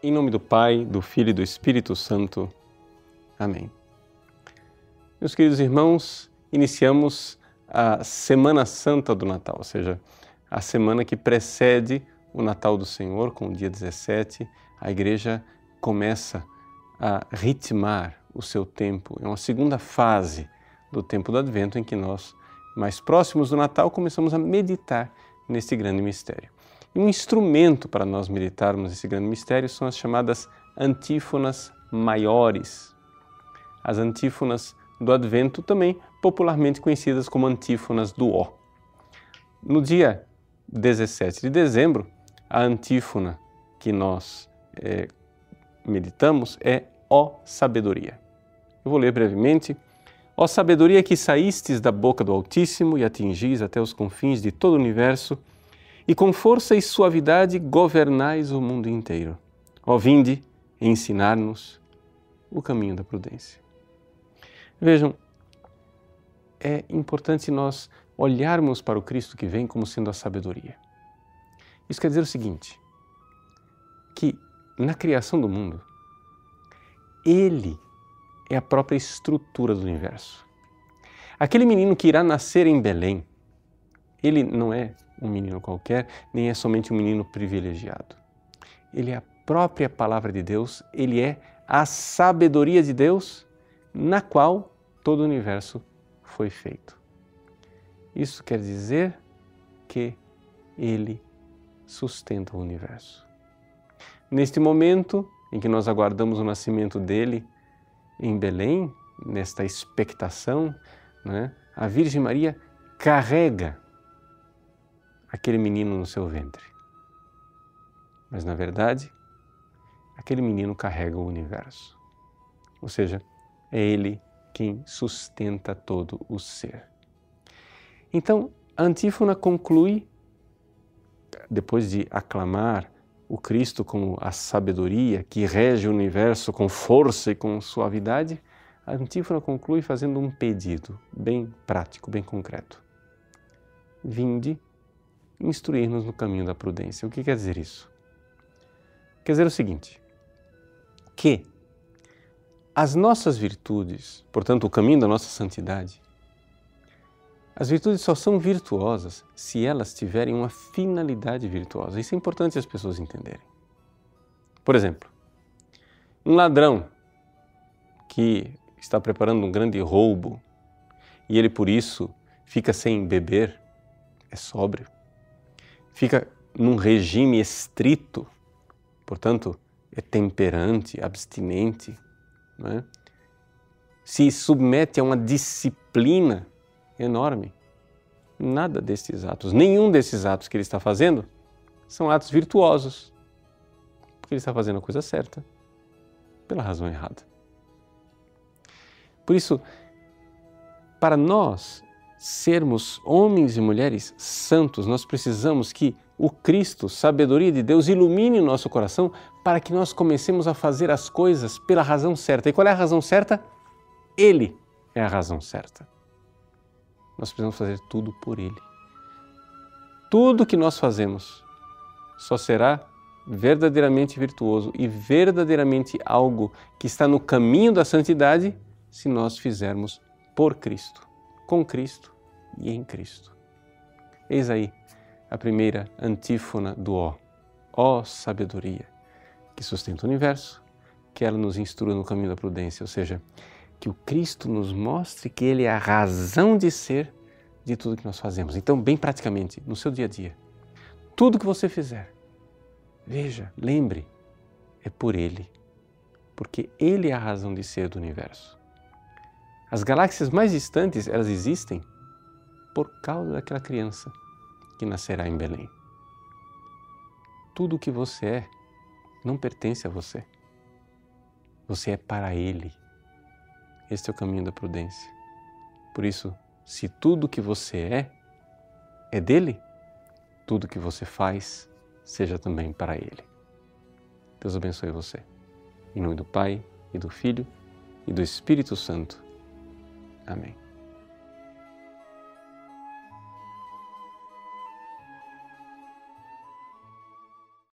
Em nome do Pai, do Filho e do Espírito Santo. Amém. Meus queridos irmãos, iniciamos a Semana Santa do Natal, ou seja, a semana que precede o Natal do Senhor, com o dia 17, a igreja começa a ritmar o seu tempo. É uma segunda fase do tempo do Advento em que nós, mais próximos do Natal, começamos a meditar nesse grande mistério. E um instrumento para nós meditarmos esse grande mistério são as chamadas antífonas maiores. As antífonas do Advento, também popularmente conhecidas como antífonas do Ó. No dia 17 de dezembro, a antífona que nós é, meditamos é Ó Sabedoria. Eu vou ler brevemente. Ó sabedoria que saístes da boca do Altíssimo e atingis até os confins de todo o universo, e com força e suavidade governais o mundo inteiro. Ó, vinde ensinar-nos o caminho da prudência. Vejam, é importante nós olharmos para o Cristo que vem como sendo a sabedoria. Isso quer dizer o seguinte: que na criação do mundo, Ele é a própria estrutura do universo. Aquele menino que irá nascer em Belém, ele não é um menino qualquer, nem é somente um menino privilegiado. Ele é a própria palavra de Deus, ele é a sabedoria de Deus na qual todo o universo foi feito. Isso quer dizer que ele sustenta o universo. Neste momento em que nós aguardamos o nascimento dele em Belém, nesta expectação, né, a Virgem Maria carrega aquele menino no seu ventre. Mas, na verdade, aquele menino carrega o universo. Ou seja, é ele quem sustenta todo o ser. Então, a antífona conclui, depois de aclamar o Cristo como a sabedoria que rege o universo com força e com suavidade, a antífona conclui fazendo um pedido bem prático, bem concreto. Vinde instruir-nos no caminho da prudência. O que quer dizer isso? Quer dizer o seguinte: que as nossas virtudes, portanto, o caminho da nossa santidade, as virtudes só são virtuosas se elas tiverem uma finalidade virtuosa. Isso é importante as pessoas entenderem. Por exemplo, um ladrão que está preparando um grande roubo e ele por isso fica sem beber, é sóbrio fica num regime estrito, portanto, é temperante, abstinente, é? se submete a uma disciplina enorme. Nada desses atos, nenhum desses atos que ele está fazendo são atos virtuosos, porque ele está fazendo a coisa certa, pela razão errada. Por isso, para nós sermos homens e mulheres santos, nós precisamos que o Cristo, sabedoria de Deus, ilumine o nosso coração para que nós comecemos a fazer as coisas pela razão certa. E qual é a razão certa? Ele é a razão certa. Nós precisamos fazer tudo por Ele. Tudo que nós fazemos só será verdadeiramente virtuoso e verdadeiramente algo que está no caminho da santidade se nós fizermos por Cristo com Cristo e em Cristo. Eis aí a primeira antífona do Ó. Ó sabedoria, que sustenta o universo, que ela nos instrua no caminho da prudência, ou seja, que o Cristo nos mostre que Ele é a razão de ser de tudo que nós fazemos. Então, bem praticamente, no seu dia a dia, tudo que você fizer, veja, lembre, é por Ele, porque Ele é a razão de ser do universo. As galáxias mais distantes, elas existem por causa daquela criança que nascerá em Belém. Tudo o que você é não pertence a você. Você é para Ele. Este é o caminho da prudência. Por isso, se tudo o que você é é dele, tudo o que você faz seja também para Ele. Deus abençoe você. Em nome do Pai, e do Filho, e do Espírito Santo. Amém.